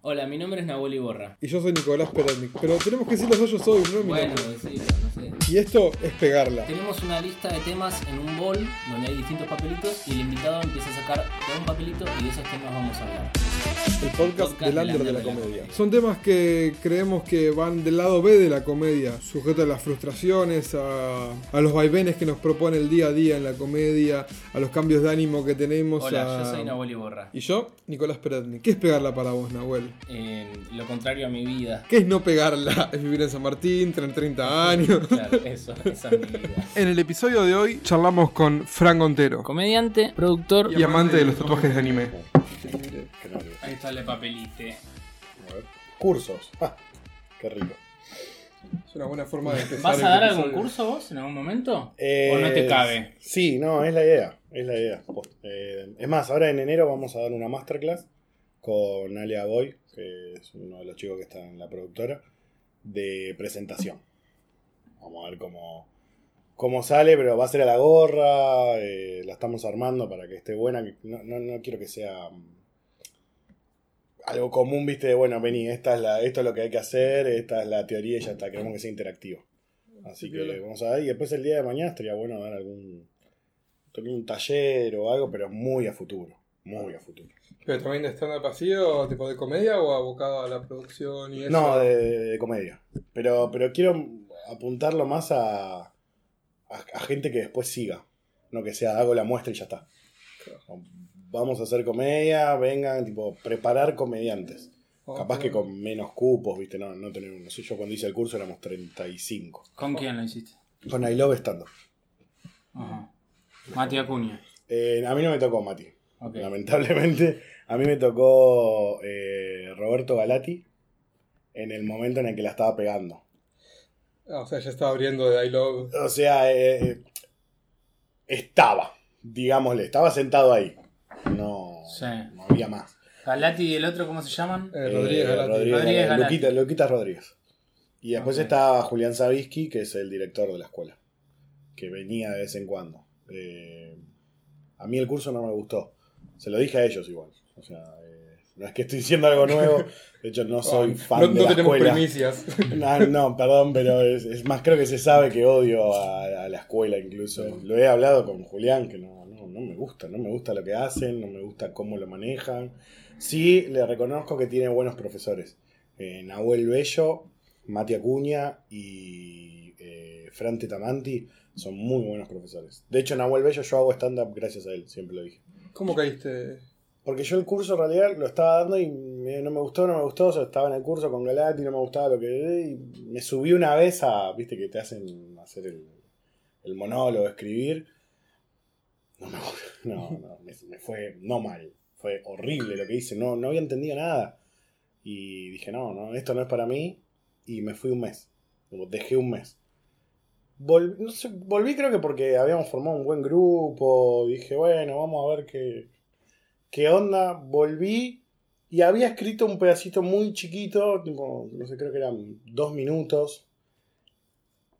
Hola, mi nombre es Nahuel Iborra. Y yo soy Nicolás Peretnik. Pero tenemos que decir los yo soy, no mi Bueno, nombre. sí, pero no sé. Y esto es pegarla. Tenemos una lista de temas en un bol donde hay distintos papelitos y el invitado empieza a sacar todo un papelito y de esos temas vamos a hablar. El podcast, podcast del under de la under de la comedia. Son temas que creemos que van del lado B de la comedia, sujetos a las frustraciones, a, a los vaivenes que nos propone el día a día en la comedia, a los cambios de ánimo que tenemos. Hola, a- yo soy Nahuel Iborra. Y yo, Nicolás Peretnik. ¿Qué es pegarla para vos, Nahuel? Eh, lo contrario a mi vida. ¿Qué es no pegarla? Es vivir en San Martín, tener 30 años. Claro, eso, esa es mi vida. En el episodio de hoy charlamos con Frank Gontero Comediante, productor. y amante de los tatuajes de anime. El papelite. a ver. Cursos. Ah, qué rico. Es una buena forma de empezar. ¿Vas a dar algún curso vos en algún momento? Eh, ¿O no te cabe? Sí, no, es la idea. Es la idea. Eh, es más, ahora en enero vamos a dar una masterclass con Alia Boy, que es uno de los chicos que está en la productora, de presentación. Vamos a ver cómo, cómo sale, pero va a ser a la gorra. eh, la estamos armando para que esté buena. No, no, no quiero que sea algo común, viste, de bueno, vení, esta es la, esto es lo que hay que hacer, esta es la teoría y ya está. Queremos que sea interactivo. Así que vamos a ver. Y después el día de mañana estaría bueno dar algún, algún taller o algo, pero muy a futuro. Muy a futuro. ¿Pero también de stand-up así o tipo de comedia o abocado a la producción y eso? No, de, de- de comedia. Pero, pero quiero apuntarlo más a, a, a gente que después siga. No que sea, hago la muestra y ya está. Vamos a hacer comedia, vengan, tipo, preparar comediantes. Capaz que con menos cupos, viste, no, no tener, no sé, yo cuando hice el curso éramos 35. ¿Con quién lo hiciste? Con I Love Stand Up. Ajá. Mati Acuña. Eh, a mí no me tocó Mati. Lamentablemente, a mí me tocó eh, Roberto Galati en el momento en el que la estaba pegando. O sea, ya estaba abriendo de I Love. O sea, eh, estaba, digámosle, estaba sentado ahí. No, Sí. no había más. Galati y el otro, ¿cómo se llaman? Eh, Rodríguez Eh, Galati. Rodríguez, Rodríguez Galati. Luquita, Luquita Rodríguez. Y después Ok. está Julián Sabisky, que es el director de la escuela, que venía de vez en cuando. Eh, a mí el curso no me gustó. Se lo dije a ellos igual. O sea, eh, no es que estoy diciendo algo nuevo. De hecho, no soy fan no, de no la tenemos escuela. primicias. No, no, perdón, pero es, es más, creo que se sabe que odio a, a la escuela incluso. Lo he hablado con Julián, que no, no, me gusta, no me gusta lo que hacen, no me gusta cómo lo manejan. Sí, le reconozco que tiene buenos profesores. Eh, Nahuel Bello, Mati Acuña y eh, Fran Tetamanti son muy buenos profesores. De hecho, Nahuel Bello yo hago stand-up gracias a él, siempre lo dije. ¿Cómo caíste? Porque yo el curso en realidad lo estaba dando y me- no me gustó, no me gustó. O sea, estaba en el curso con Galati, no me gustaba lo que. Y me subí una vez a. Viste que te hacen hacer el, el monólogo, escribir. No, me, no, no, me, fue no mal. Fue horrible lo que hice. No, no había entendido nada. Y dije, no, no, esto no es para mí. Y me fui un mes. Dejé un mes. Vol- no sé, volví creo que porque habíamos formado un buen grupo. Dije, bueno, vamos a ver qué, qué onda. Volví y había escrito un pedacito muy chiquito, tipo, no sé, creo que eran dos minutos.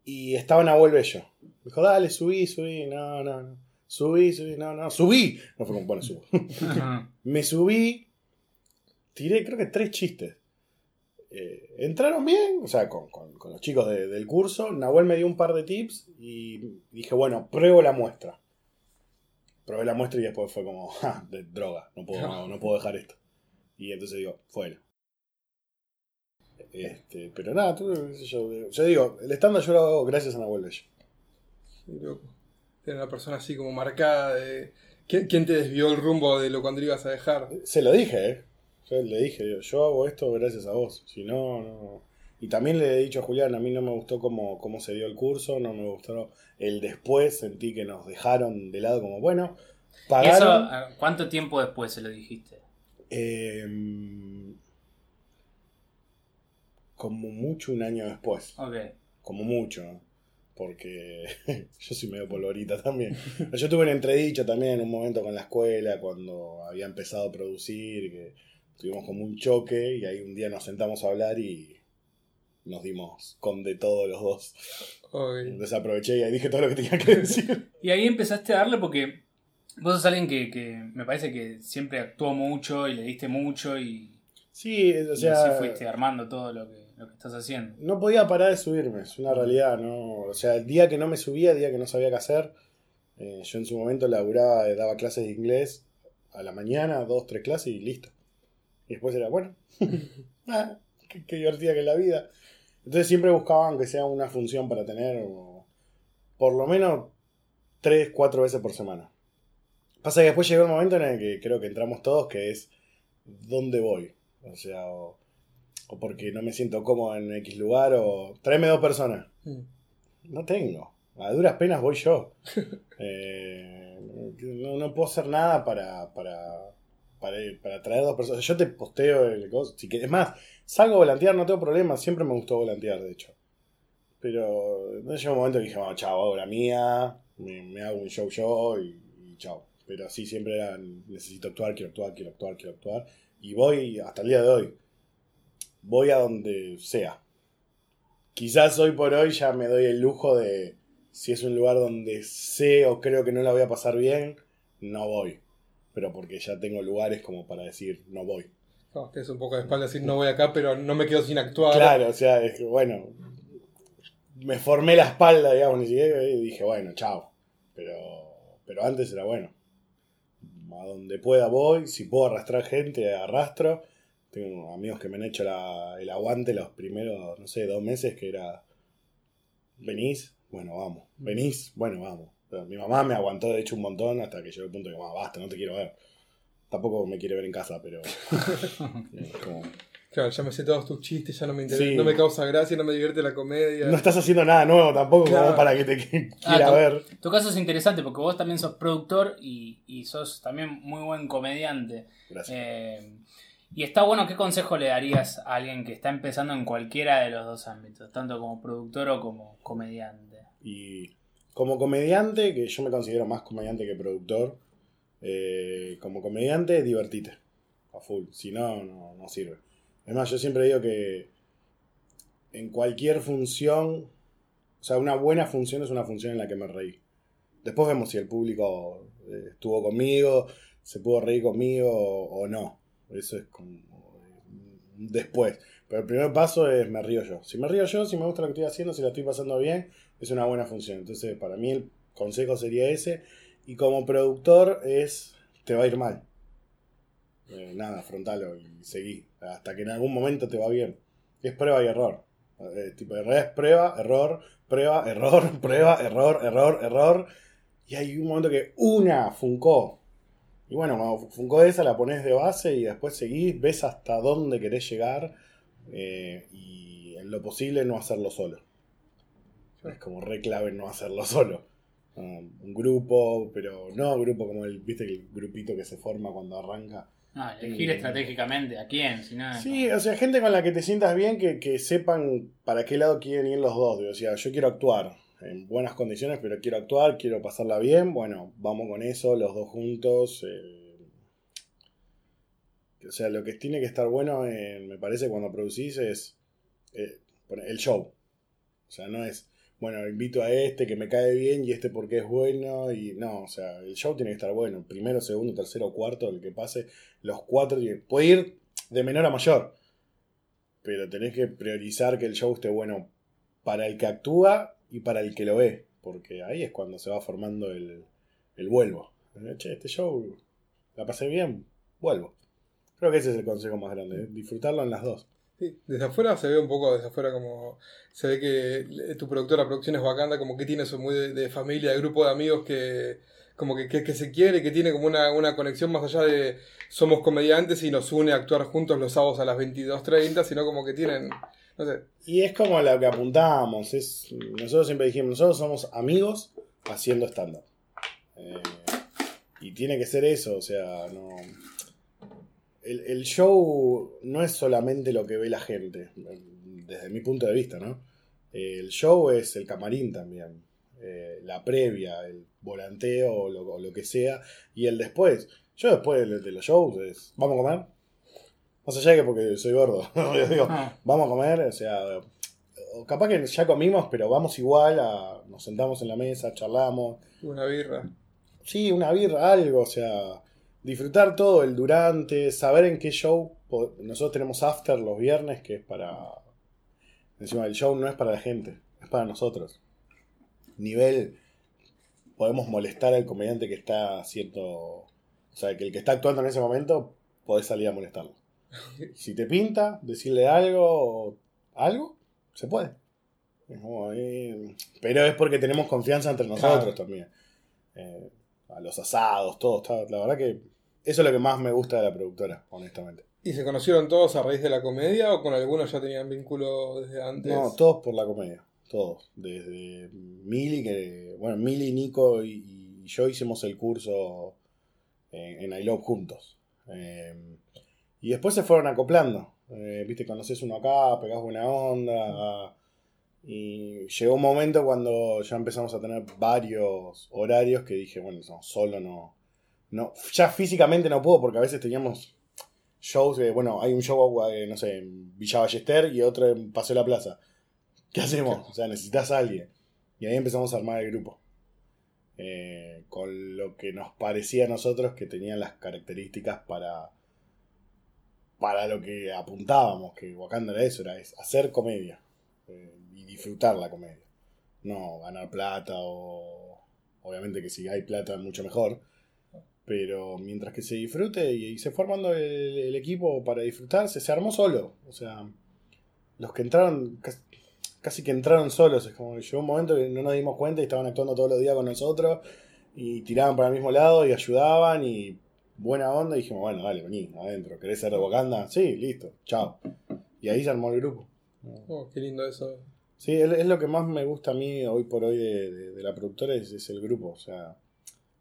Y estaba Nahuel Bello. Me dijo, dale, subí, subí, no, no, no. Subí, subí, no, no, subí. No fue como, bueno, subo. Me subí, tiré creo que tres chistes. Eh, entraron bien, o sea, con, con- con los chicos de- del curso. Nahuel me dio un par de tips y dije, bueno, pruebo la muestra. Probé la muestra y después fue como, ja, de droga, no puedo, no, no puedo dejar esto. Y entonces digo, fuera. Este, pero nada, tú, yo, yo digo, el estándar yo lo hago gracias a Nahuel Bello. Sí, loco. Tener una persona así como marcada de. ¿Quién, te desvió el rumbo de lo cuando ibas a dejar? Se lo dije, ¿eh? Yo le dije, yo hago esto gracias a vos. Si no, no. Y también le he dicho a Julián, a mí no me gustó cómo, cómo se dio el curso, no me gustó el después, sentí que nos dejaron de lado como, bueno, ¿Y eso, pagaron. ah, cuánto tiempo después se lo dijiste? eh, como mucho un año después, Ok. como mucho, ¿no? Porque yo soy medio polvorita también. Yo tuve un entredicho también en un momento con la escuela cuando había empezado a producir, que tuvimos como un choque y ahí un día nos sentamos a hablar y nos dimos con de todos los dos. Ok. Entonces aproveché y ahí dije todo lo que tenía que decir. Y ahí empezaste a darle porque vos sos alguien que, que me parece que siempre actuó mucho y le diste mucho y Sí, o Y sea. así fuiste armando todo lo que, lo que estás haciendo. No podía parar de subirme, es una realidad, ¿no? O sea, el día que no me subía, el día que no sabía qué hacer, eh, yo en su momento laburaba, eh, daba clases de inglés a la mañana, dos, tres clases y listo. Y después era, bueno, ah, qué, qué divertida que es la vida. Entonces siempre buscaba, aunque sea una función para tener, o por lo menos tres, cuatro veces por semana. Pasa que después llegó el momento en el que creo que entramos todos, que es, ¿dónde voy? O sea, o, o porque no me siento cómodo en X lugar, o tráeme dos personas. Mm. No tengo. A duras penas voy yo. Eh, no, no puedo hacer nada para, para, para, para traer dos personas. Yo te posteo el coso. Si es más, salgo a volantear, no tengo problema. Siempre me gustó volantear, de hecho. Pero no llegó un momento que dije, bueno, chao, hago la mía, me, me hago un show yo y, y chao. Pero así siempre era, necesito actuar, quiero actuar, quiero actuar, quiero actuar. Y voy hasta el día de hoy. Voy a donde sea. Quizás hoy por hoy ya me doy el lujo de, si es un lugar donde sé o creo que no la voy a pasar bien, no voy. Pero porque ya tengo lugares como para decir, no voy. No, que es un poco de espalda decir no voy acá, pero no me quedo sin actuar. Claro, o sea, es que bueno, me formé la espalda, digamos, y dije, bueno, chao. Pero, pero antes era bueno. A donde pueda voy, si puedo arrastrar gente, arrastro. Tengo amigos que me han hecho la- el aguante los primeros, no sé, dos meses, que era, venís, bueno, vamos. Venís, bueno, vamos. Pero mi mamá me aguantó, de hecho, un montón hasta que llegó el punto de que, "Mamá, basta, no te quiero ver. Tampoco me quiere ver en casa, pero... como, Claro, ya me sé todos tus chistes, ya no me interesa, Sí. no me causa gracia, no me divierte la comedia. No estás haciendo nada nuevo tampoco Claro. como para que te que- Ah, quiera tu- ver. Tu caso es interesante porque vos también sos productor y, y sos también muy buen comediante. Gracias. Eh, y está bueno, ¿qué consejo le darías a alguien que está empezando en cualquiera de los dos ámbitos, tanto como productor o como comediante? Y como comediante, que yo me considero más comediante que productor, eh, como comediante, divertite. A full. Si no, no, no sirve. Es más, yo siempre digo que en cualquier función, o sea, una buena función es una función en la que me reí. Después vemos si el público eh, estuvo conmigo, se pudo reír conmigo o, o no. Eso es como eh, después. Pero el primer paso es me río yo. Si me río yo, si me gusta lo que estoy haciendo, si la estoy pasando bien, es una buena función. Entonces, para mí el consejo sería ese. Y como productor es, te va a ir mal. Eh, nada, afrontalo y seguí. Hasta que en algún momento te va bien. Es prueba y error. Eh, tipo, es prueba, error, prueba, error, prueba, error, error, error. Y hay un momento que una funcó. Y bueno, cuando funcó esa, la pones de base y después seguís, ves hasta dónde querés llegar. eh, y en lo posible no hacerlo solo. Es como re clave no hacerlo solo. Um, un grupo, pero no grupo como el, viste, el grupito que se forma cuando arranca. Ah, elegir Sí. estratégicamente a quién, si no. Sí, o sea, gente con la que te sientas bien, que, que sepan para qué lado quieren ir los dos. O sea, yo quiero actuar en buenas condiciones, pero quiero actuar, quiero pasarla bien. Bueno, vamos con eso, los dos juntos. eh. O sea, lo que tiene que estar bueno, eh, me parece, cuando producís es eh, el show. O sea, no es, bueno, invito a este que me cae bien y este porque es bueno. Y no, o sea, el show tiene que estar bueno. Primero, segundo, tercero, cuarto, el que pase. Los cuatro, puede ir de menor a mayor. Pero tenés que priorizar que el show esté bueno para el que actúa y para el que lo ve. Porque ahí es cuando se va formando el, el vuelvo. Che, este show la pasé bien, vuelvo. Creo que ese es el consejo más grande, ¿eh? disfrutarlo en las dos. Sí, desde afuera se ve un poco, desde afuera como se ve que tu productora producción es Wakanda, como que tiene eso muy de, de familia, de grupo de amigos que como que, que, que se quiere, que tiene como una, una conexión más allá de somos comediantes y nos une a actuar juntos los sábados a las 22.30, sino como que tienen, Y es como lo que apuntábamos. Es, nosotros siempre dijimos, nosotros somos amigos haciendo stand-up. Eh, y tiene que ser eso, o sea, no. El, el show no es solamente lo que ve la gente, desde mi punto de vista, ¿no? El show es el camarín también, eh, la previa, el volanteo o lo, lo que sea, y el después. Yo después de, de los shows es, ¿vamos a comer? Más allá de que porque soy gordo, digo, Ah, vamos a comer, o sea, o capaz que ya comimos, pero vamos igual, a, nos sentamos en la mesa, charlamos, una birra. sí, una birra, algo, o sea, disfrutar todo, el durante, saber en qué show. Nosotros tenemos after los viernes, que es para. Encima, el show no es para la gente, es para nosotros. Nivel. Podemos molestar al comediante que está haciendo. O sea, que el que está actuando en ese momento, podés salir a molestarlo. Si te pinta, decirle algo, algo, se puede. Es como, eh, Pero es porque tenemos confianza entre nosotros Claro. también. Eh, a los asados, todo. Está, la verdad que eso es lo que más me gusta de la productora, honestamente. ¿Y se conocieron todos a raíz de la comedia o con algunos ya tenían vínculo desde antes? No, todos por la comedia. Todos. Desde Mili, que. Bueno, Mili, Nico y, y yo hicimos el curso en, en I Love juntos. Eh, y después se fueron acoplando. Eh, Viste, conoces uno acá, pegás buena onda. Y llegó un momento cuando ya empezamos a tener varios horarios que dije, bueno, no, solo no. no ya físicamente no puedo porque a veces teníamos shows de, bueno, hay un show, eh, no sé, en Villa Ballester y otro en Paseo de la Plaza. ¿Qué hacemos? O sea, necesitas a alguien. Y ahí empezamos a armar el grupo. Eh, con lo que nos parecía a nosotros que tenían las características para para lo que apuntábamos, que Wakanda era eso, era hacer comedia eh, y disfrutar la comedia. No ganar plata o obviamente que si hay plata mucho mejor, pero mientras que se disfrute y, se fue armando el, equipo para disfrutarse, se armó solo. O sea, los que entraron, casi, casi que entraron solos. Es como que llegó un momento que no nos dimos cuenta y estaban actuando todos los días con nosotros y tiraban para el mismo lado y ayudaban y buena onda. Y dijimos, bueno, dale, vení, adentro. ¿Querés ser de Wakanda? Sí, listo, chao. Y ahí se armó el grupo. Oh, qué lindo eso. Sí, es, lo que más me gusta a mí hoy por hoy de, de- de la productora, es, es el grupo. O sea,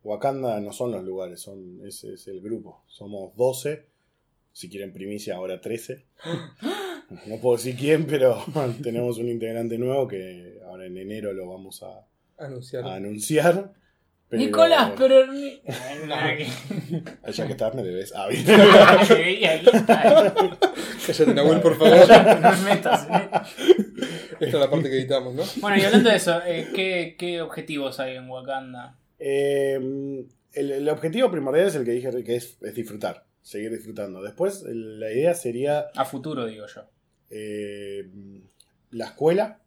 Wakanda no son los lugares, son es, es el grupo. Somos 12, si quieren primicia, ahora 13. No puedo decir quién, pero tenemos un integrante nuevo que ahora en enero lo vamos a, Anunciar. a anunciar. Pero- Nicolás, pero. Ya que estás, me debes. Ah, bien. Ahí, ahí está. Cállate, Nahuel, por favor. No me metas, ¿eh? Esta es la parte que editamos, ¿no? Bueno, y hablando de eso, eh, ¿qué, qué objetivos hay en Wakanda? Eh, el, el objetivo primordial es el que dije, que es, es disfrutar, seguir disfrutando. Después, la idea sería A futuro, digo yo. eh, la escuela,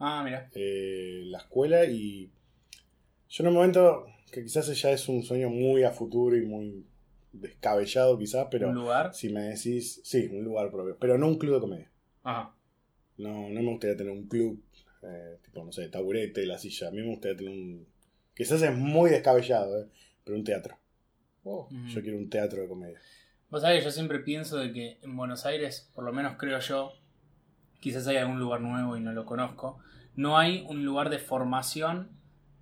Ah, mira. eh, la escuela y yo en un momento que quizás ya es un sueño muy a futuro y muy descabellado quizás, pero ¿Un lugar? si me decís, sí, un lugar propio, pero no un club de comedia. Ajá. No, no me gustaría tener un club, eh, tipo, no sé, taburete, la silla. A mí me gustaría tener un... Quizás es muy descabellado, eh, pero un teatro. Oh, Mm. Yo quiero un teatro de comedia. Vos sabés, yo siempre pienso de que en Buenos Aires, por lo menos creo yo, quizás hay algún lugar nuevo y no lo conozco, no hay un lugar de formación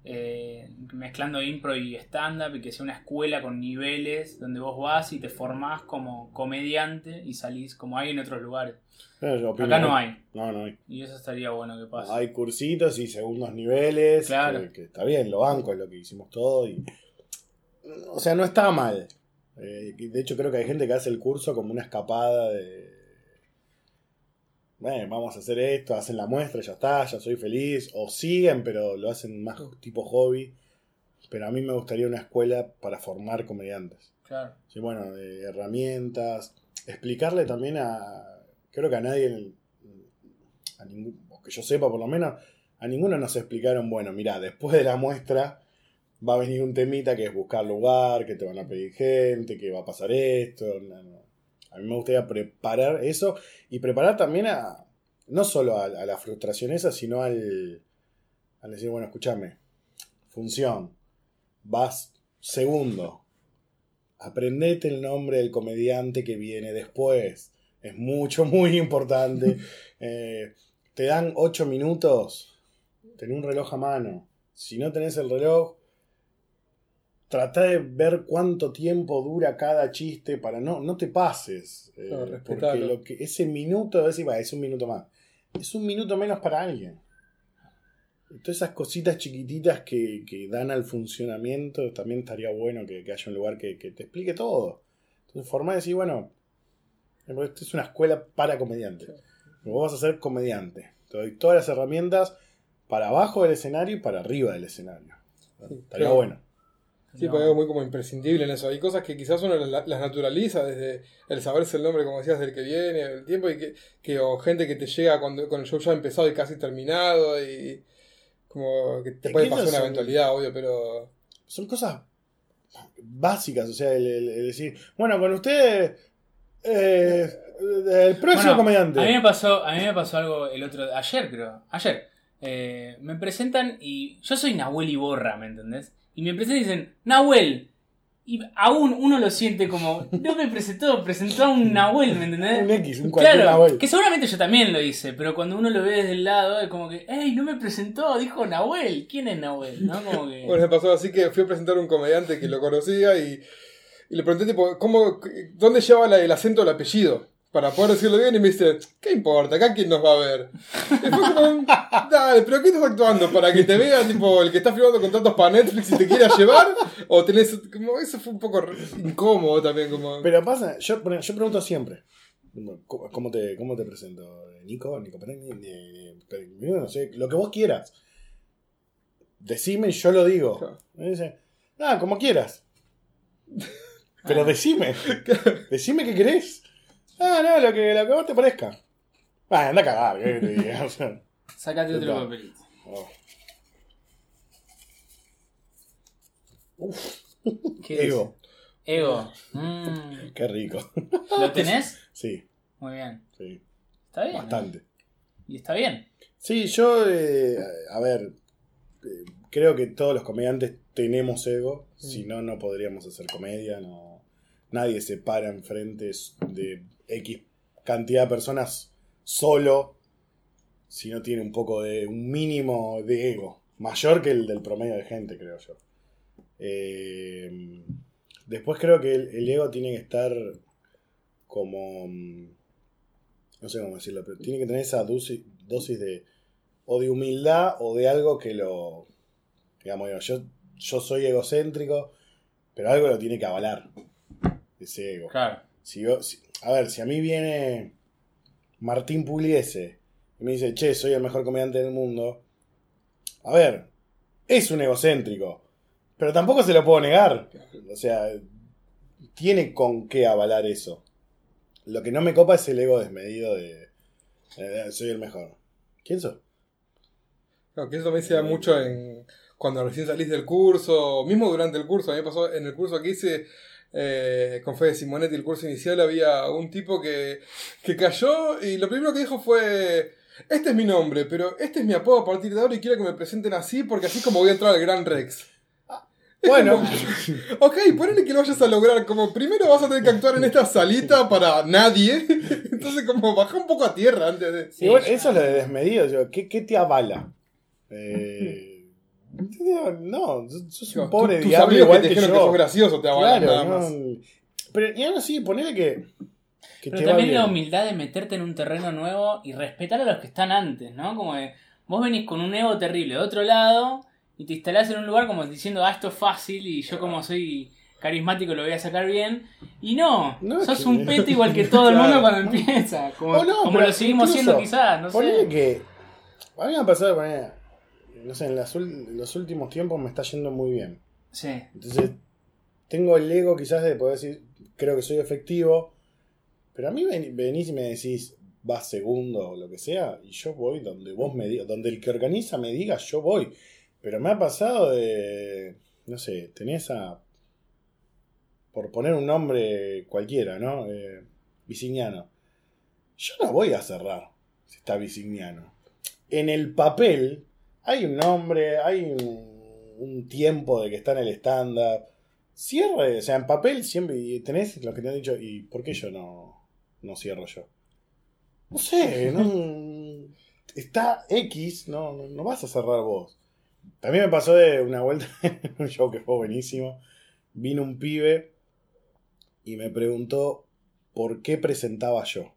eh, mezclando impro y stand-up y que sea una escuela con niveles donde vos vas y te formás como comediante y salís como hay en otros lugares. Opino Acá no hay. No, no hay. Y eso estaría bueno que pase. Hay cursitos y segundos niveles. Claro. Que, que está bien, lo banco, es lo que hicimos todo. Y... O sea, no está mal. Eh, de hecho, creo que hay gente que hace el curso como una escapada de. Bueno, vamos a hacer esto, hacen la muestra, ya está, ya soy feliz. O siguen, pero lo hacen más tipo hobby. Pero a mí me gustaría una escuela para formar comediantes. Claro. Sí, bueno, de herramientas. Explicarle también a. Creo que a nadie. A ningún, o que yo sepa por lo menos. A ninguno nos explicaron, bueno, mira, después de la muestra va a venir un temita que es buscar lugar, que te van a pedir gente, que va a pasar esto. no, no. A mí me gustaría preparar eso y preparar también a. No solo a, la frustración esa, sino al. Al decir, bueno, escúchame. Función. Vas segundo. Aprendete el nombre del comediante que viene después. Es mucho, muy importante. Eh, te dan 8 minutos. Ten un reloj a mano. Si no tenés el reloj, trata de ver cuánto tiempo dura cada chiste para no, no te pases. Eh, porque lo que, ese minuto, decir, va, es un minuto más. Es un minuto menos para alguien. Todas esas cositas chiquititas que, que dan al funcionamiento, también estaría bueno que, que haya un lugar que, que te explique todo. Entonces, formar y decir, bueno, esto es una escuela para comediantes. Vos vas a ser comediante. Te doy todas las herramientas para abajo del escenario y para arriba del escenario. Sí, estaría claro. bueno. Sí, No. porque es algo muy como imprescindible en eso. Hay cosas que quizás uno las, naturaliza desde el saberse el nombre, como decías, del que viene, el tiempo, y que, que o gente que te llega cuando, con el show ya empezado y casi terminado, y como que te puede pasar una eventualidad, obvio, pero... Son cosas básicas, o sea, el, el- el decir, bueno, con usted, eh, el próximo Bueno, comediante. A mí me pasó, a mí me pasó algo el otro ayer creo, ayer. Eh, me presentan y yo soy Nahuel Iborra, ¿me entendés? Y me presentan y dicen, Nahuel. Y aún uno lo siente como, no me presentó, presentó a un Nahuel, ¿me entendés? Un X, un cualquier Claro, Nahuel. que seguramente yo también lo hice, pero cuando uno lo ve desde el lado es como que, ¡ey, no me presentó! Dijo Nahuel. ¿Quién es Nahuel? ¿No? Como que... Bueno, me pasó así que fui a presentar a un comediante que lo conocía y, y le pregunté, tipo, ¿cómo, ¿dónde lleva la- el acento del apellido? Para poder decirlo bien y me dice, ¿qué importa? ¿Acá quién nos va a ver? Y fue como, dale, pero ¿qué estás actuando? ¿Para que te vea tipo el que está firmando contratos para Netflix y te quiera llevar? ¿O tenés, como, eso fue un poco incómodo también, como... Pero pasa, yo, yo pregunto siempre, ¿cómo te, cómo te presento? ¿Nico? ¿Nico No sé, lo que vos quieras. Decime y yo lo digo. Claro. Me dice, ah, como quieras. Pero decime. Decime qué querés. Ah, no, lo que, lo que a vos te parezca. Ah, anda a cagar, ¿qué te diga? O sea, Sácate otro Total. papelito. oh. ¿Qué Ego. es? Ego. Mm. Qué rico. ¿Lo tenés? Sí, Muy bien. sí. Está bien. Bastante. Y está bien. Sí, yo, eh, a ver, eh, creo que todos los comediantes tenemos ego, si no, no podríamos hacer comedia, no, nadie se para enfrente de X cantidad de personas solo si no tiene un poco de, un mínimo de ego, mayor que el del promedio de gente, creo yo. Eh, después creo que el, el ego tiene que estar como... mm, No sé cómo decirlo, pero tiene que tener esa dosis, dosis de... O de humildad o de algo que lo... Digamos, yo, yo soy egocéntrico, pero algo lo tiene que avalar. Ese ego. Claro. Si yo- si- a ver, si a mí viene Martín Pugliese y me dice, che, soy el mejor comediante del mundo. A ver, es un egocéntrico, pero tampoco se lo puedo negar. O sea, tiene con qué avalar eso. Lo que no me copa es el ego desmedido de, soy el mejor. ¿Quién sos? Claro, que eso se da mucho en cuando recién salís del curso, mismo durante el curso. A mí me pasó en el curso que hice eh, con Fede Simonetti, el curso inicial, había un tipo que, que cayó y lo primero que dijo fue: Este es mi nombre, pero este es mi apodo a partir de ahora y quiero que me presenten así porque así es como voy a entrar al Gran Rex. Es Bueno, como, ok, ponele que lo vayas a lograr. Como primero vas a tener que actuar en esta salita para nadie. Entonces, como baja un poco a tierra antes de. Sí, bueno, eso es lo de desmedido. yo, ¿qué, qué te avala? Eh, no, sos un pobre tus diablo amigos igual que que, te dijeron que yo. sos gracioso te avalan Claro, nada no, más. pero y aún así, ponele que, que Pero te va también la humildad de meterte en un terreno nuevo y respetar a los que están antes, ¿no? Como que vos venís con un ego terrible de otro lado y te instalás en un lugar como diciendo, ah, esto es fácil y yo como soy carismático lo voy a sacar bien. Y no, No, sos que- un pete igual que todo el mundo cuando empieza. Como, no, lo seguimos incluso, siendo quizás, no sé. que. A mí me ha pasado de manera. No sé, en las los últimos tiempos me está yendo muy bien. Sí. Entonces, tengo el ego quizás de poder decir, creo que soy efectivo. Pero a mí ven- venís y me decís, vas segundo o lo que sea, y yo voy donde vos me digas, donde el que organiza me diga, yo voy. Pero me ha pasado de, no sé, tenés a, por poner un nombre cualquiera, ¿no? Eh, Viciniano. Yo no voy a cerrar si está Viciniano. En el papel hay un nombre, hay un, un tiempo de que está en el stand-up. Cierre, o sea, en papel siempre y tenés lo que te han dicho, ¿y por qué yo no, no cierro yo? No sé, no, está X, no, no, no vas a cerrar vos. También me pasó de una vuelta en un show que fue buenísimo. Vino un pibe y me preguntó por qué presentaba yo.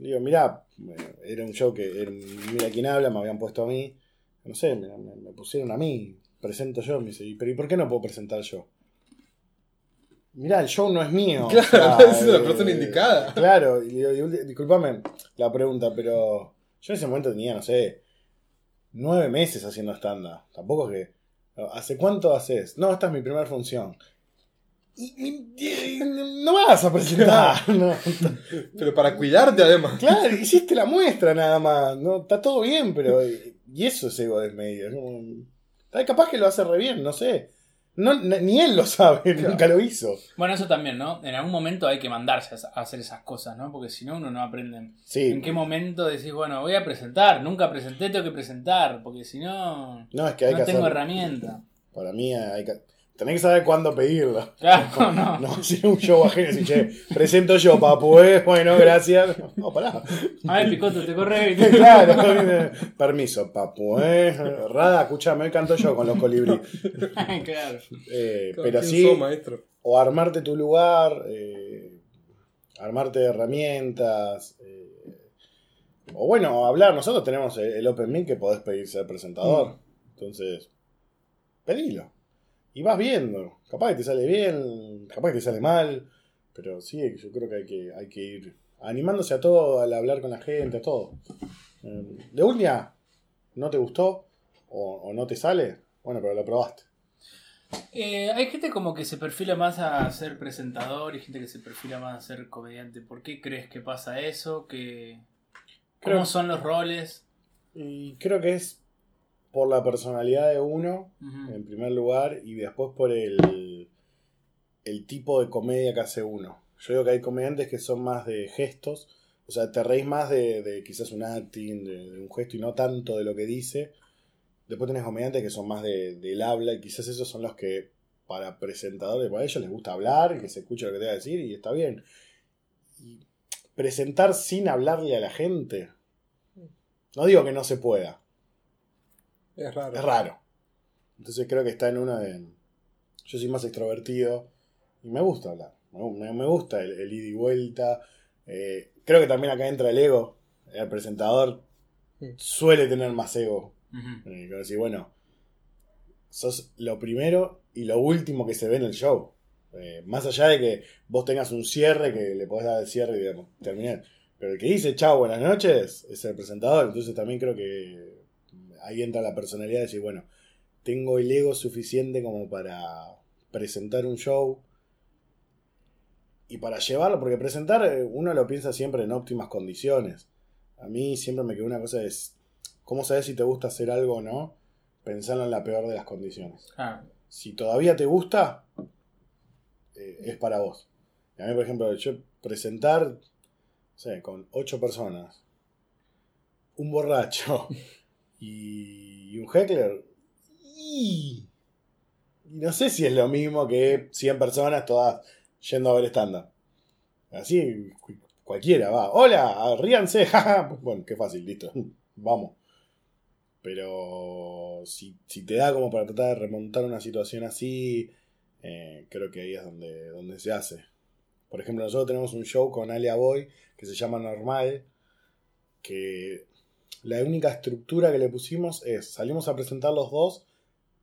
Digo, mirá, eh, era un show que era, mira quién habla, me habían puesto a mí. No sé, me, pusieron a mí, presento yo. Me dice, "¿Y pero ¿y por qué no puedo presentar yo? Mirá, el show no es mío. Claro, esa es la eh, persona indicada. Claro, y le digo, "Y ulti- discúlpame la pregunta, pero yo en ese momento tenía, no sé, nueve meses haciendo stand-up. Tampoco es que. ¿Hace cuánto haces? No, esta es mi primera función. Y- y- y- no vas a presentar. no. Pero para cuidarte además. Claro, hiciste la muestra nada más. No, está todo bien, pero. Y eso es ego desmedido. es como- Ay, Capaz que lo hace re bien, no sé. No, ni él lo sabe, nunca lo hizo. Bueno, eso también, ¿no? En algún momento hay que mandarse a hacer esas cosas, ¿no? Porque si no, uno no aprende. ¿En qué momento decís, bueno, voy a presentar? Nunca presenté, tengo que presentar, porque si no, No, es que hay no que tengo hacer. herramienta. Para mí hay que. Tenés que saber cuándo pedirlo. Claro, no. No, si un show ajeno y decir, che, presento yo, papu, ¿eh? Bueno, gracias. No, pará. A ver, Picoto, te corre. claro. Permiso, papu, ¿eh? Rada, escuchame, hoy canto yo con los colibrí. claro. Eh, pero ¿quién sí, sos, maestro? o armarte tu lugar, eh, armarte herramientas, eh, o bueno, hablar. Nosotros tenemos el, el Open Mic que podés pedir ser presentador. Entonces, pedilo. Y vas viendo. Capaz que te sale bien, capaz que te sale mal. Pero sí, yo creo que hay que, hay que ir animándose a todo, al hablar con la gente, a todo. Eh, de última, ¿no te gustó? O, o no te sale? Bueno, pero lo probaste. Eh, hay gente como que se perfila más a ser presentador y gente que se perfila más a ser comediante. ¿Por qué crees que pasa eso? ¿Qué... ¿Cómo Creo- son los roles? Y creo que es por la personalidad de uno, en primer lugar, y después por el, el tipo de comedia que hace uno. Yo digo que hay comediantes que son más de gestos, o sea, te reís más de, de quizás un acting, de, de un gesto y no tanto de lo que dice. Después tenés comediantes que son más de- del habla y quizás esos son los que para presentadores, para ellos les gusta hablar y que se escuche lo que te va a decir y está bien. Y presentar sin hablarle a la gente, no digo que no se pueda, Es raro. es raro. Entonces creo que está en una de. Yo soy más extrovertido y me gusta hablar. Me, me- gusta el, el ida y vuelta. Eh, creo que también acá entra el ego. El presentador Sí. suele tener más ego. Ujú. Eh, que decir, bueno, sos lo primero y lo último que se ve en el show. Eh, más allá de que vos tengas un cierre, que le podés dar el cierre y digamos, terminar. Pero el que dice chao, buenas noches, es el presentador. Entonces también creo que ahí entra la personalidad de decir, bueno, tengo el ego suficiente como para presentar un show y para llevarlo, porque presentar eh, uno lo piensa siempre en óptimas condiciones. A mí siempre me quedó una cosa es, ¿cómo sabes si te gusta hacer algo o no? Pensarlo en la peor de las condiciones. Claro. Si todavía te gusta, eh, es para vos. Y a mí, por ejemplo, yo presentar, no sé, con ocho personas, un borracho y, un heckler, y, no sé si es lo mismo que 100 personas todas yendo a ver stand-up. Así, cu- cualquiera va. Hola, ríanse. Bueno, qué fácil, listo. Vamos. Pero si, si te da como para tratar de remontar una situación así, eh, creo que ahí es donde, donde se hace. Por ejemplo, nosotros tenemos un show con Alia Boy que se llama Normal, que la única estructura que le pusimos es, salimos a presentar los dos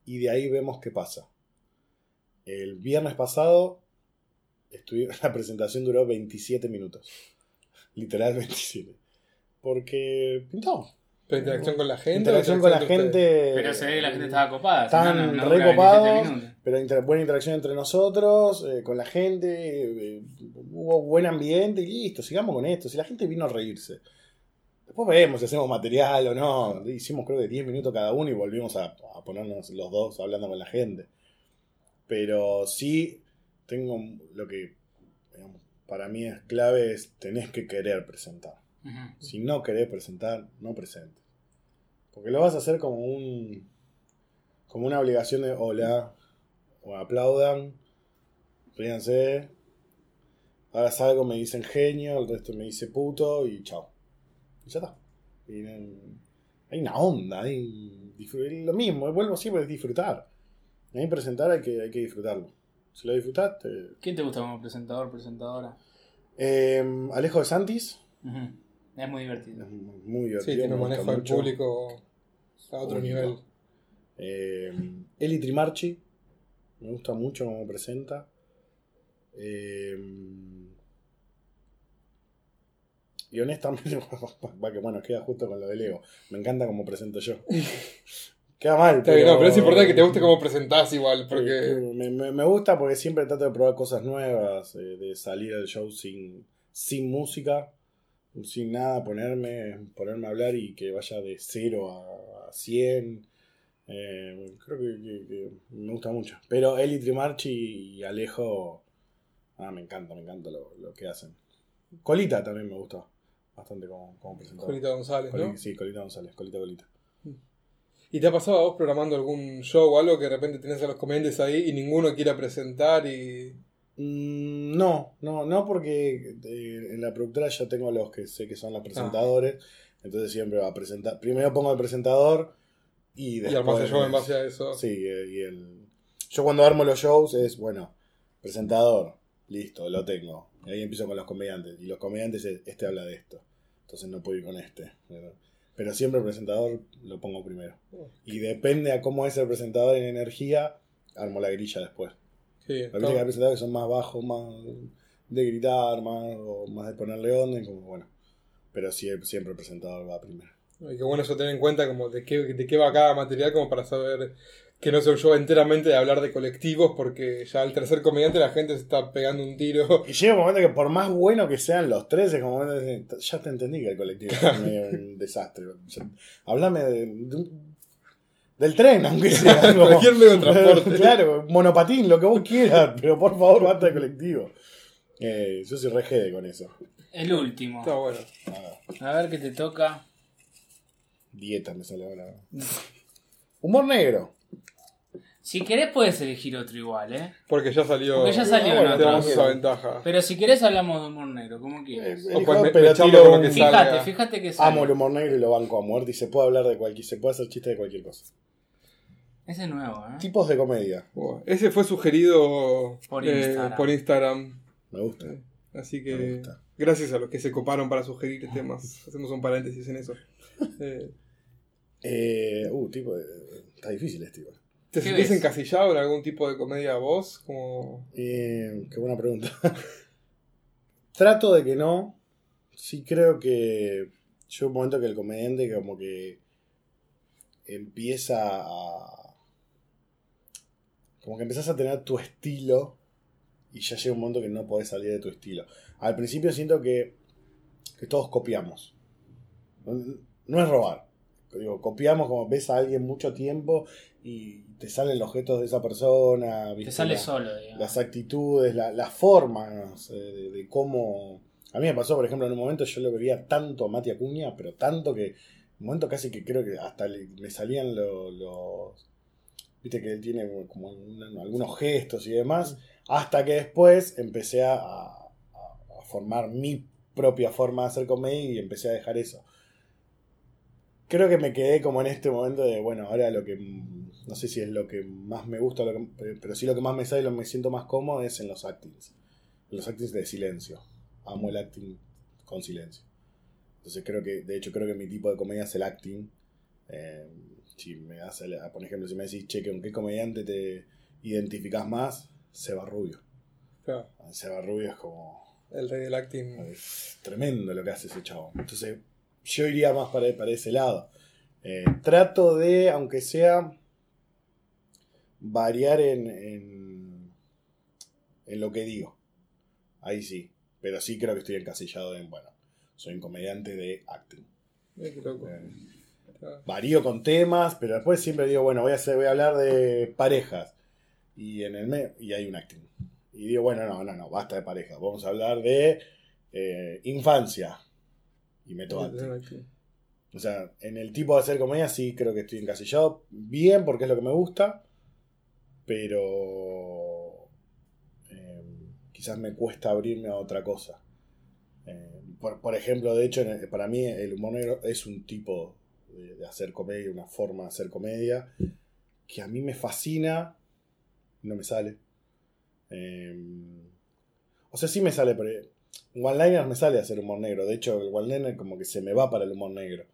y de ahí vemos qué pasa. El viernes pasado la presentación duró 27 minutos. Literal 27. Porque pintó. Pero interacción con la gente. Interacción con la gente. Pero se ve que la gente estaba copada. si Están no, no, no re dura 27 copados, minutos. pero inter- buena interacción entre nosotros, eh, con la gente, eh, hubo buen ambiente y listo, sigamos con esto. Si la gente vino a reírse. Después vemos si hacemos material o no. Hicimos creo que 10 minutos cada uno y volvimos a, a ponernos los dos hablando con la gente. Pero sí tengo lo que digamos, para mí es clave es tenés que querer presentar. Si no querés presentar, no presentes. Porque lo vas a hacer como un. como una obligación de hola. O aplaudan. Ríanse. Ahora salgo, me dicen genio, el resto me dice puto y chao. Y ya está. Y, eh, hay una onda, hay lo mismo, vuelvo siempre es disfrutar. A mí presentar hay que, hay que disfrutarlo. Si lo disfrutaste. ¿Quién te gusta como presentador, presentadora? Eh, Alejo de Santis. Es muy Es divertido. muy divertido. Sí, tiene un manejo del público a otro nivel. Eh, Eli Trimarchi, me gusta mucho cómo presenta. Eh, y honestamente, va que bueno, queda justo con lo del ego. Me encanta cómo presento yo. Queda mal. No, pero es importante que te guste cómo presentás igual, porque... me, me- me gusta porque siempre trato de probar cosas nuevas, eh, de salir del show sin, sin música, sin nada, ponerme, ponerme a hablar y que vaya de 0 a, a 100. Eh, creo que, que- que me gusta mucho. Pero Eli Trimarchi y Alejo, ah, me encanta, me encanta lo, lo que hacen. Colita también me gusta bastante como, como presentador. Colita González, ¿no? Sí, Colita González, Colita Colita. ¿Y te ha pasado a vos programando algún show o algo que de repente tenés a los comediantes ahí y ninguno quiera presentar y... Mm, No, no, no porque eh, en la productora ya tengo los que sé que son los presentadores, entonces siempre va a presentar. Primero pongo el presentador y Y después. armás el show en base a eso. Sí, eh, y el. Yo cuando armo los shows es, bueno, presentador, listo, lo tengo. Y ahí empiezo con los comediantes. Y los comediantes, es, este habla de esto. Entonces no puedo ir con este. Pero, pero siempre el presentador lo pongo primero. Y depende a cómo es el presentador en energía, armo la grilla después. Sí, que hay presentadores que son más bajos, más de gritar, más, o más de ponerle onda, y como bueno. Pero sí, siempre el presentador va primero. Y qué bueno eso tener en cuenta como de qué, de qué va cada material como para saber que no sea un show enteramente de hablar de colectivos porque ya al tercer comediante la gente se está pegando un tiro. Y llega un momento que por más bueno que sean los tres, es como un momento de decir, ya te entendí que el colectivo es medio un desastre. Ya- Háblame de, de un- del tren, aunque sea. como- Cualquier medio de transporte. claro, monopatín, lo que vos quieras, pero por favor, basta de colectivo. Eh, yo soy re jede con eso. El último. Está bueno. A ver qué te toca. dieta me sale ahora. Humor negro. Si querés puedes elegir otro igual, ¿eh? Porque ya salió. Porque ya salió en otro. damos esa ventaja. Pero si querés hablamos de humor negro, como quieras. Eh, pues me- pero me un- que Fíjate, salga. fíjate que sale. Amo el humor negro y lo banco a muerte y se puede hablar de cualquier, se puede hacer chiste de cualquier cosa. Ese es nuevo, ¿eh? Tipos de comedia, ese fue sugerido Por eh, Instagram. por Instagram. me gusta. Así Me que gusta. gracias a los que se coparon para sugerir temas. Hacemos un paréntesis en eso. Eh, Eh, uh, tipo, de- está difícil este igual. ¿Te ¿Qué sentís ves? encasillado en algún tipo de comedia vos? Como... Eh, qué buena pregunta. Trato de que no. Sí creo que llega un momento que el comediante como que empieza a... Como que empezás a tener tu estilo y ya llega un momento que no podés salir de tu estilo. Al principio siento que, que todos copiamos. No, no es robar. Digo, copiamos como ves a alguien mucho tiempo y te salen los gestos de esa persona. Te ¿viste? sale La- solo, digamos. las actitudes, la- las formas de, de cómo... A mí me pasó, por ejemplo, en un momento yo lo veía tanto a Mati Acuña, pero tanto que... Un momento casi que creo que hasta le- me salían lo- los... Viste que él tiene como un- algunos gestos y demás. Hasta que después empecé a, a- a formar mi propia forma de hacer comedia y empecé a dejar eso. Creo que me quedé como en este momento de, bueno, ahora lo que, no sé si es lo que más me gusta, pero sí lo que más me sale, lo que me siento más cómodo es en los actings. En los actings de silencio. Amo el acting con silencio. Entonces creo que, de hecho creo que mi tipo de comedia es el acting. Eh, si me das, por ejemplo, si me decís, che, ¿con qué comediante te identificás más? Seba Rubio. Claro, Seba Rubio es como... el rey del acting. Es tremendo lo que hace ese chavo. Entonces, yo iría más para, para ese lado. Eh, trato de, aunque sea, variar en, en, en lo que digo. Ahí sí. Pero sí creo que estoy encasillado en, bueno, soy un comediante de acting. Eh, varío con temas, pero después siempre digo, bueno, voy a, hacer, voy a hablar de parejas. Y en el me y hay un acting. Y digo, bueno, no, no, no, basta de parejas. Vamos a hablar de eh, infancia. Y meto acting. O sea, en el tipo de hacer comedia sí creo que estoy encasillado. Bien, porque es lo que me gusta. Pero eh, quizás me cuesta abrirme a otra cosa. Eh, por, por ejemplo, de hecho, para mí el humor negro es un tipo de, hacer comedia, una forma de hacer comedia que a mí me fascina. No me sale. Eh, o sea, sí me sale, pero en one-liner me sale hacer humor negro. De hecho, el one-liner como que se me va para el humor negro.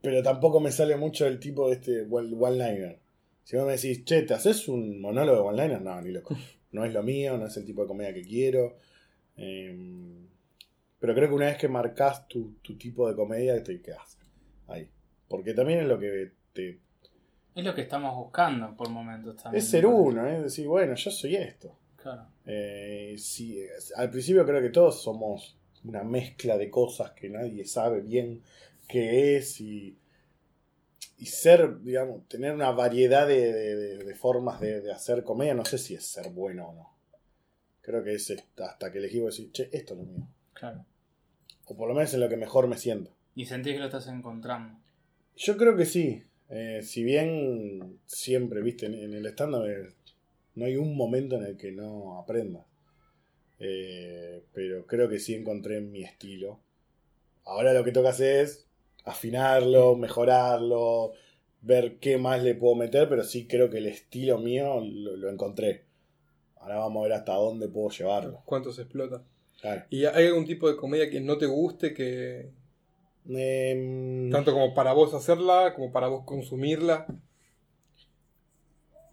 Pero tampoco me sale mucho el tipo de este one- one-liner. Si vos me decís, che, ¿te haces un monólogo de one-liner? No, ni loco. No es lo mío, no es el tipo de comedia que quiero. Eh, pero creo que una vez que marcas tu, tu tipo de comedia, te quedas ahí. Porque también es lo que te, Es lo que estamos buscando por momentos también. es ser uno, es decir, bueno, yo soy esto. Claro. Eh, es- al principio creo que todos somos una mezcla de cosas que nadie sabe bien qué es y, y ser, digamos, tener una variedad de, de- formas de, de hacer comedia, no sé si es ser bueno o no. Creo que es hasta que elegí decir, che, esto es lo mío. Claro. O por lo menos en lo que mejor me siento. Y sentís que lo estás encontrando. Yo creo que sí. Eh, si bien siempre, viste, en, en el eh, no hay un momento en el que no aprenda. Eh, pero creo que sí encontré mi estilo. Ahora lo que toca hacer es afinarlo, mejorarlo, ver qué más le puedo meter, pero sí creo que el estilo mío lo, lo encontré. Ahora vamos a ver hasta dónde puedo llevarlo. ¿Cuánto se explota? Claro. ¿Y hay algún tipo de comedia que no te guste, que Em, tanto como para vos hacerla, como para vos consumirla?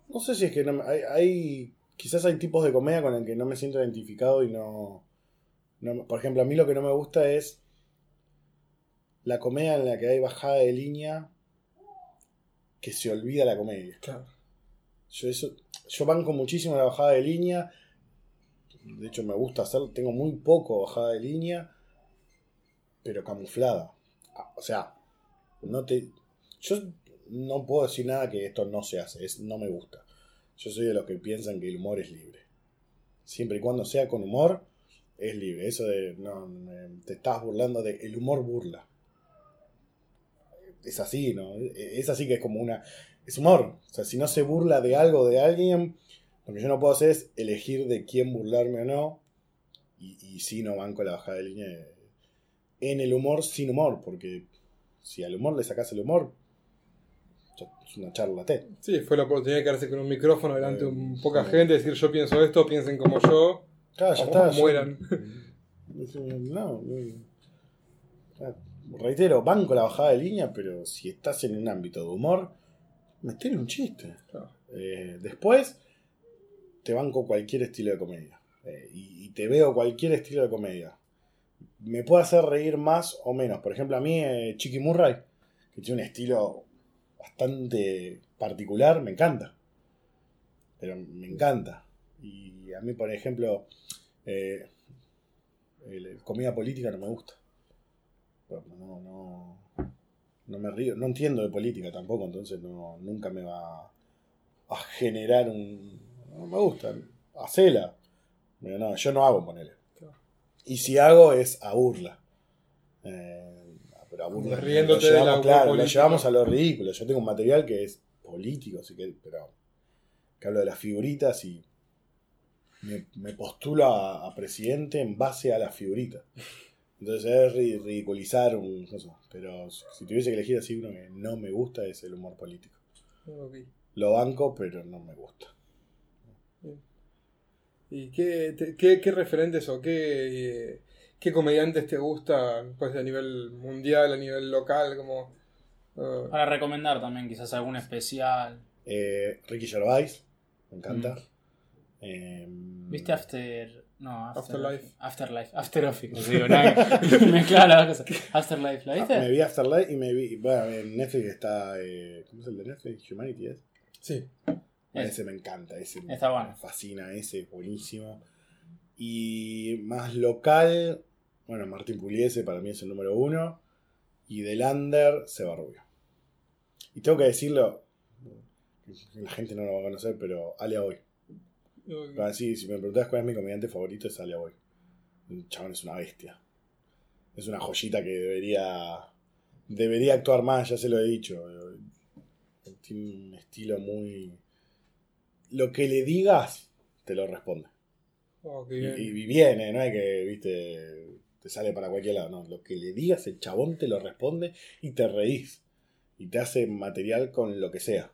No sé si es que no hay, hay- Quizás hay tipos de comedia con el que no me siento identificado y no, Por ejemplo, a mí lo que no me gusta es. La comedia en la que hay bajada de línea. Que se olvida la comedia. Claro. Yo, eso, yo banco muchísimo la bajada de línea. De hecho, me gusta hacer. Tengo muy poco bajada de línea. Pero camuflada. O sea, no te. Yo no puedo decir nada que esto no se hace. Es, no me gusta. Yo soy de los que piensan que el humor es libre. Siempre y cuando sea con humor, es libre. Eso de. No, te estás burlando de. El humor burla. Es así, ¿no? Es así que es como una es humor. O sea, si no se burla de algo de alguien, lo que yo no puedo hacer es elegir de quién burlarme o no. Y, y sí, no banco la bajada de línea en el humor sin humor, porque si al humor le sacas el humor, es una charla TED. Sí, fue la oportunidad de quedarse con un micrófono delante de Eh, poca sí. gente, decir yo pienso esto, piensen como yo. Claro, ya yo- mueran. No, no. Reitero, banco la bajada de línea, pero si estás en un ámbito de humor, metele un chiste. Claro. Eh, después, te banco cualquier estilo de comedia. Eh, y, y te veo cualquier estilo de comedia. Me puede hacer reír más o menos. Por ejemplo, a mí, eh, Chiqui Murray, que tiene un estilo bastante particular, me encanta. Pero me encanta. Y a mí, por ejemplo, eh, comida política no me gusta. No, no, no me río, no entiendo de política tampoco, entonces no, nunca me va a generar un... No me gusta, hacela. Pero no, yo no hago, ponele. Y si hago es a burla. Eh, pero a burla. Riéndote lo de llevamos, la claro, lo llevamos a lo ridículo. Yo tengo un material que es político, así que, pero que hablo de las figuritas y me, me postulo a, a presidente en base a las figuritas. Entonces es ri- ridiculizar un cosa. Pero si tuviese que elegir así uno que no me gusta es el humor político. Lo banco, pero no me gusta. ¿Y qué, te- qué, qué referentes o qué, qué comediantes te gustan pues, a nivel mundial, a nivel local? Como, eh, Para recomendar también, quizás algún especial. Eh, Ricky Gervais, me encanta. Eh, ¿Viste After. No, After, Afterlife. Afterlife. After Office. no digo nada. Mezclaba las dos cosas. Afterlife, ¿la Ah, viste? me vi Afterlife y me vi. Bueno, en Netflix está. eh, ¿Cómo es el de Netflix? Humanity es. sí, Es- Ese me encanta, ese Está bueno. me fascina, ese es buenísimo. Y más local, bueno, Martín Pugliese para mí es el número uno. Y del Under, Seba Rubio. Y tengo que decirlo, la gente no lo va a conocer, pero Ale Hoy. Si me preguntas cuál es mi comediante favorito, es Ale Hoy. El chabón es una bestia. Es una joyita que debería, debería actuar más, ya se lo he dicho. Tiene un estilo muy lo que le digas, te lo responde. Oh, Y, y viene, no hay que, viste, te sale para cualquier lado, no. Lo que le digas, el chabón te lo responde y te reís. Y te hace material con lo que sea.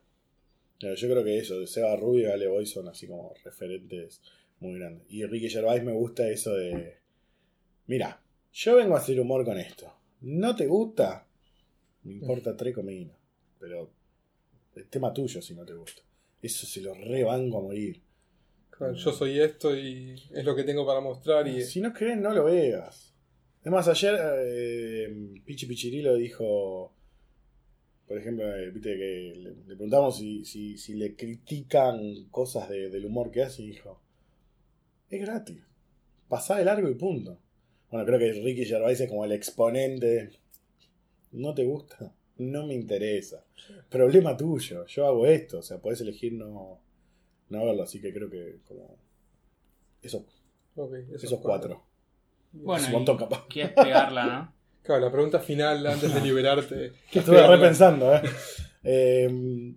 Pero yo creo que eso, Seba Rubio y Ale Boy son así como referentes muy grandes. Y Ricky Gervais me gusta eso de. Mira, yo vengo a hacer humor con esto. ¿No te gusta? Me importa tres comidas. Pero el tema tuyo si no te gusta. Eso se lo rebanco a morir. Claro, yo soy esto y es lo que tengo para mostrar. y Si no crees, no lo veas. Es más, ayer eh, Pichi Pichirilo dijo: por ejemplo, eh, viste que le, le preguntamos si, si, si le critican cosas de- del humor que hace y dijo, es gratis, pasá de largo y punto. Bueno, creo que Ricky Gervais es como el exponente de, no te gusta, no me interesa, problema tuyo, yo hago esto, o sea, podés elegir no, no verlo, así que creo que como eso, Ok, esos, cuatro. Bueno, Es un y montón capaz. quieres pegarla, ¿no? Claro, la pregunta final antes de liberarte. Que estuve repensando, ¿eh? Eh,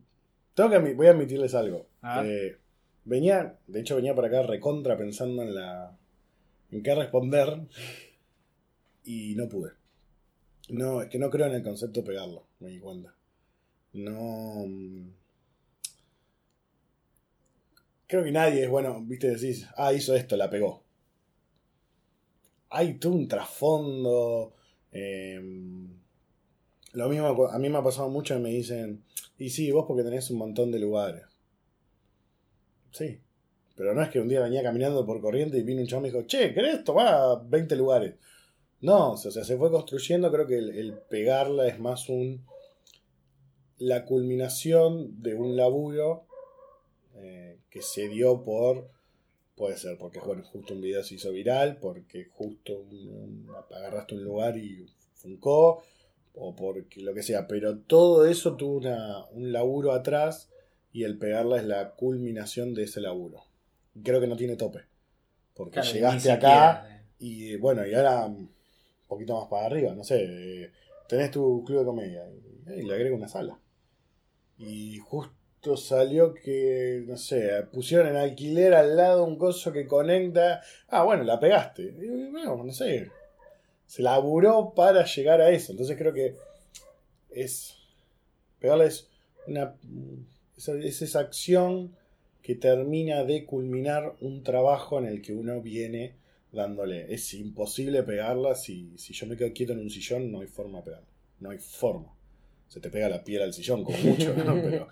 tengo que voy a admitirles algo. Eh, venía, de hecho venía para acá recontra pensando en la en qué responder y no pude. No, es que no creo en el concepto de pegarlo, me di cuenta. No mm, creo que nadie es bueno, viste decís, ah, hizo esto, la pegó. Hay todo un trasfondo. Eh, lo mismo, a mí me ha pasado mucho que me dicen, y sí, vos porque tenés un montón de lugares. Sí, pero no es que un día venía caminando por corriente y vino un chavo y me dijo, che, ¿querés tomar 20 lugares? No, o sea, se fue construyendo, creo que el, el pegarla es más un... la culminación de un laburo eh, que se dio por... Puede ser porque bueno, justo un video se hizo viral, porque justo un- agarraste un lugar y funcó, o porque lo que sea, pero todo eso tuvo una- un laburo atrás y el pegarla es la culminación de ese laburo. Creo que no tiene tope, porque Claro, llegaste acá eh. y bueno, y ahora un poquito más para arriba, no sé, eh, tenés tu club de comedia y, y le agrego una sala. Y justo salió que, no sé, pusieron en alquiler al lado un coso que conecta. Ah, bueno, la pegaste. Y, bueno, no sé. Se laburó para llegar a eso. Entonces creo que es. Pegarla es una. Es esa acción que termina de culminar un trabajo en el que uno viene dándole. Es imposible pegarla si, si yo me quedo quieto en un sillón, no hay forma de pegarla. No hay forma. Se te pega la piel al sillón como mucho, ¿no? Pero.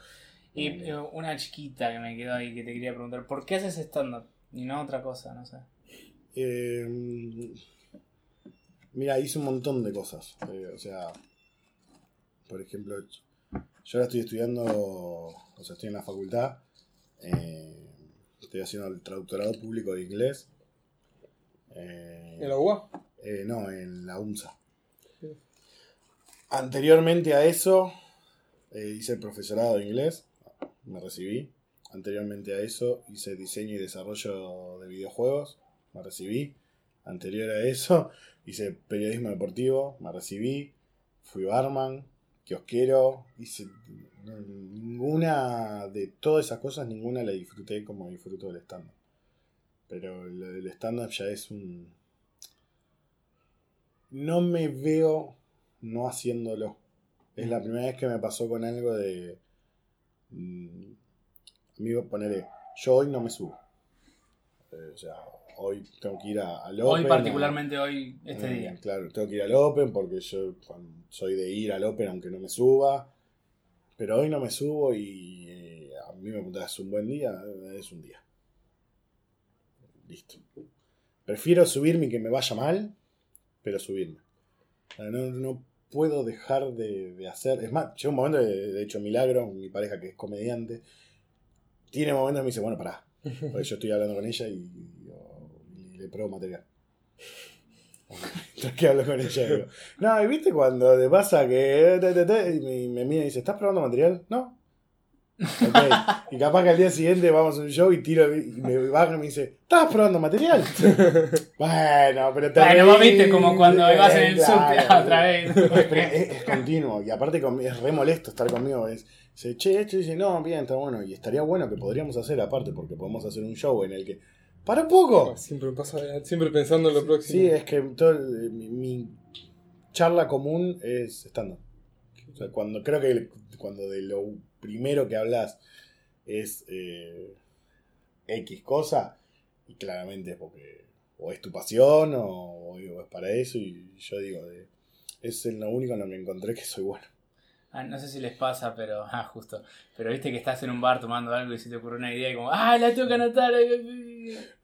Y eh, una chiquita que me quedó ahí que te quería preguntar, ¿por qué haces stand-up? Y no otra cosa, no sé. Eh, mira, hice un montón de cosas. Eh, o sea, por ejemplo, yo ahora estoy estudiando, o sea, estoy en la facultad. eh, estoy haciendo el traductorado público de inglés. Eh, ¿En la UA? eh, no, en la UMSA. Anteriormente a eso, eh, hice el profesorado de inglés, me recibí. Anteriormente a eso, hice diseño y desarrollo de videojuegos, me recibí. Anterior a eso, hice periodismo deportivo, me recibí. Fui barman, kiosquero, hice ninguna de todas esas cosas, ninguna la disfruté como disfruto del stand-up. Pero lo del stand-up ya es un, no me veo no haciéndolo. Es la primera vez que me pasó con algo de. Mm, Amigo, ponerle. Yo hoy no me subo. Eh, o sea, hoy tengo que ir a, al Hoy Open, particularmente, hoy, a- este eh, día. Claro, tengo que ir al Open porque yo soy de ir al Open aunque no me suba. Pero hoy no me subo y eh, a mí me preguntas, ¿es un buen día? Es un día. Listo. Prefiero subirme y que me vaya mal, pero subirme. No, no puedo dejar de, de hacer. Es más, llega un momento, de, de hecho, Milagro, mi pareja que es comediante, tiene momentos que me dice, bueno, pará. Porque yo estoy hablando con ella y, y le pruebo material. Que hablo con ella digo, no, ¿y viste cuando te pasa que te, te, te", y me, me mira y dice, ¿estás probando material? No. Y capaz que al día siguiente vamos a un show y tiro y me baja y me dice, ¿estás probando material? bueno, pero te Bueno, vos viste como cuando eh, ibas en el claro. subte otra vez. Pero es, es continuo y aparte es re molesto estar conmigo. Es, dice, che, esto y dice, no, bien, está bueno. Y estaría bueno que podríamos hacer aparte porque podemos hacer un show en el que... ¡Para un poco! Siempre, pasa, siempre pensando en lo próximo. Sí, es que todo el- mi, mi charla común es estando. O sea, cuando creo que el- cuando de lo primero que hablas es eh, X cosa, y claramente es porque o es tu pasión o, o es para eso, y yo digo, de- es lo único en lo que encontré que soy bueno. Ah, no sé si les pasa, pero. Ah, justo. Pero viste que estás en un bar tomando algo y se te ocurre una idea y como. ¡Ah, la tengo que anotar!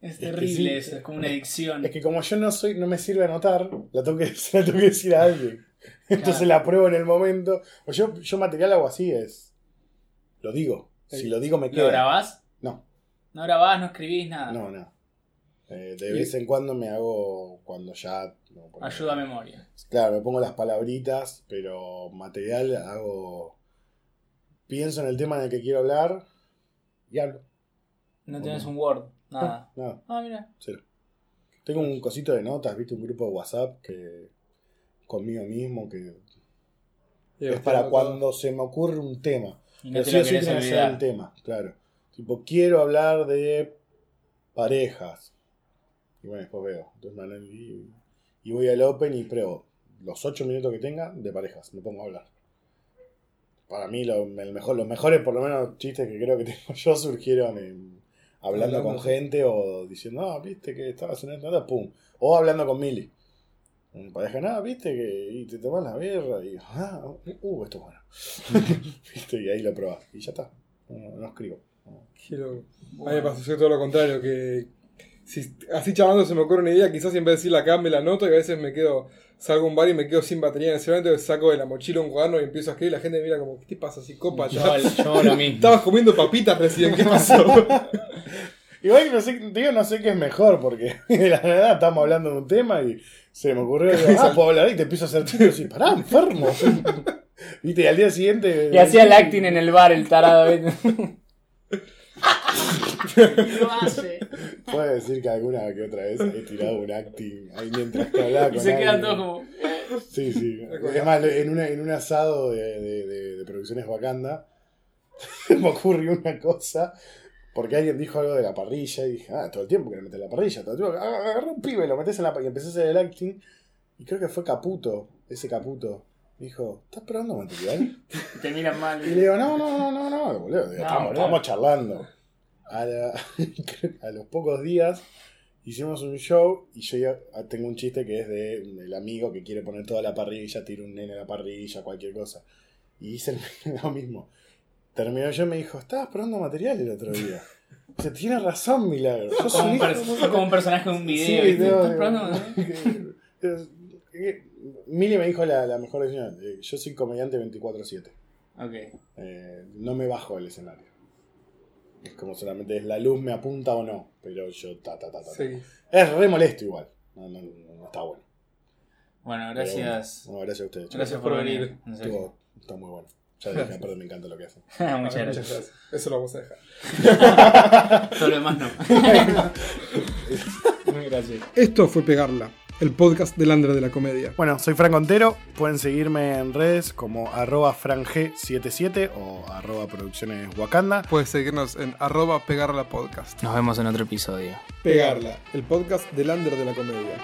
Es que terrible sí. eso, es como una adicción. Es que como yo no soy, no me sirve anotar, la tengo que, la tengo que decir a alguien. Entonces Claro. la pruebo en el momento. O yo, yo material hago así, es. Lo digo. Si lo digo me ¿Lo queda. grabás? No, No grabás, no escribís nada. no, no. Eh, de Y- vez en cuando me hago cuando ya. no, porque- Ayuda a memoria. Claro, me pongo las palabritas, pero material hago. Pienso en el tema en el que quiero hablar y hablo. No tenés un Word, nada. Nada, Ah, mira. cero. Tengo un cosito de notas, viste, un grupo de WhatsApp que. conmigo mismo, que es para cuando se me ocurre un tema. Y no Pero sí lo o sí querés tiene que ser olvidar. el tema, claro. Tipo, quiero hablar de parejas. Y bueno, después veo. Entonces, y, y voy al Open y pruebo los 8 minutos que tenga de parejas. Me pongo a hablar. Para mí, lo, el mejor, los mejores, por lo menos, chistes que creo que tengo yo surgieron en- hablando Hablando, con gente o diciendo, ah, viste que estabas en esta pum. O hablando con Mili. En pareja, nada, viste que y te tomas la birra y, ah, uh, esto es bueno. ¿Viste? Y ahí lo probás. Y ya está. No, no escribo. No. Qué loco. A mí me pasó todo lo contrario, que si así charlando se me ocurre una idea, quizás en vez de decirla acá me la anoto y a veces me quedo, salgo a un bar y me quedo sin batería en ese momento, saco de la mochila un cuaderno y empiezo a escribir y la gente me mira como, ¿qué te pasa? Así copa, Yo, yo lo mismo. Estabas comiendo papitas recién, ¿qué pasó? Igual no sé, digo, no sé qué es mejor, porque de la nada estamos hablando de un tema y se me ocurrió, digo, ah, puedo hablar y te empiezo a hacer títulos y pará, enfermo. Viste, y al día siguiente. Y hacía el acting en el bar, el tarado. ¿viste? Lo hace. Puedo decir que alguna que otra vez he tirado un acting ahí mientras que hablaba Y con se quedan todos como. Sí, sí. Es más, en, una, en un asado de, de, de- de producciones Wakanda, me ocurrió una cosa. Porque alguien dijo algo de la parrilla y dije, ah, todo el tiempo que le metes la parrilla, todo el tiempo. ah, Agarré un pibe, lo metes en la parrilla. Y empecé a hacer el acting. Y creo que fue Caputo, ese Caputo. Me dijo, ¿estás probando material? Te miran mal. Y le digo, no, no, no, no, no, boludo. digo, estamos, boludo. estamos charlando. A, la- a los pocos días hicimos un show y yo ya tengo un chiste que es de el amigo que quiere poner toda la parrilla, tira un nene a la parrilla, cualquier cosa. Y hice lo mismo. Terminó yo y me dijo, estabas probando material el otro día. Dice, tienes razón, Milagro. Yo Como un, como personaje de un video. Sí, no, ¿Estás Mili me dijo la, la mejor decisión. eh, Yo soy comediante 24-7. Ok. Eh, no me bajo del escenario. Es como solamente es la luz me apunta o no. Pero yo ta ta ta ta. Sí. Es re molesto igual. No, no, no, no está bueno. Bueno, gracias. bueno. No, gracias a ustedes. chicos. Gracias por venir. Estuvo- está muy bueno. Ya dije, aparte me encanta lo que hacen. Muchas Muchas gracias. gracias. Eso lo vamos a dejar. Todo lo demás no. gracias. Esto fue Pegarla, el podcast del Andre de la Comedia. Bueno, soy Franco Ontero. Pueden seguirme en redes como arroba frang77 o arroba producciones Wakanda. Puedes seguirnos en arroba pegarla podcast. Nos vemos en otro episodio. Pegarla, el podcast del Under de la Comedia.